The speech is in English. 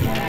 Yeah.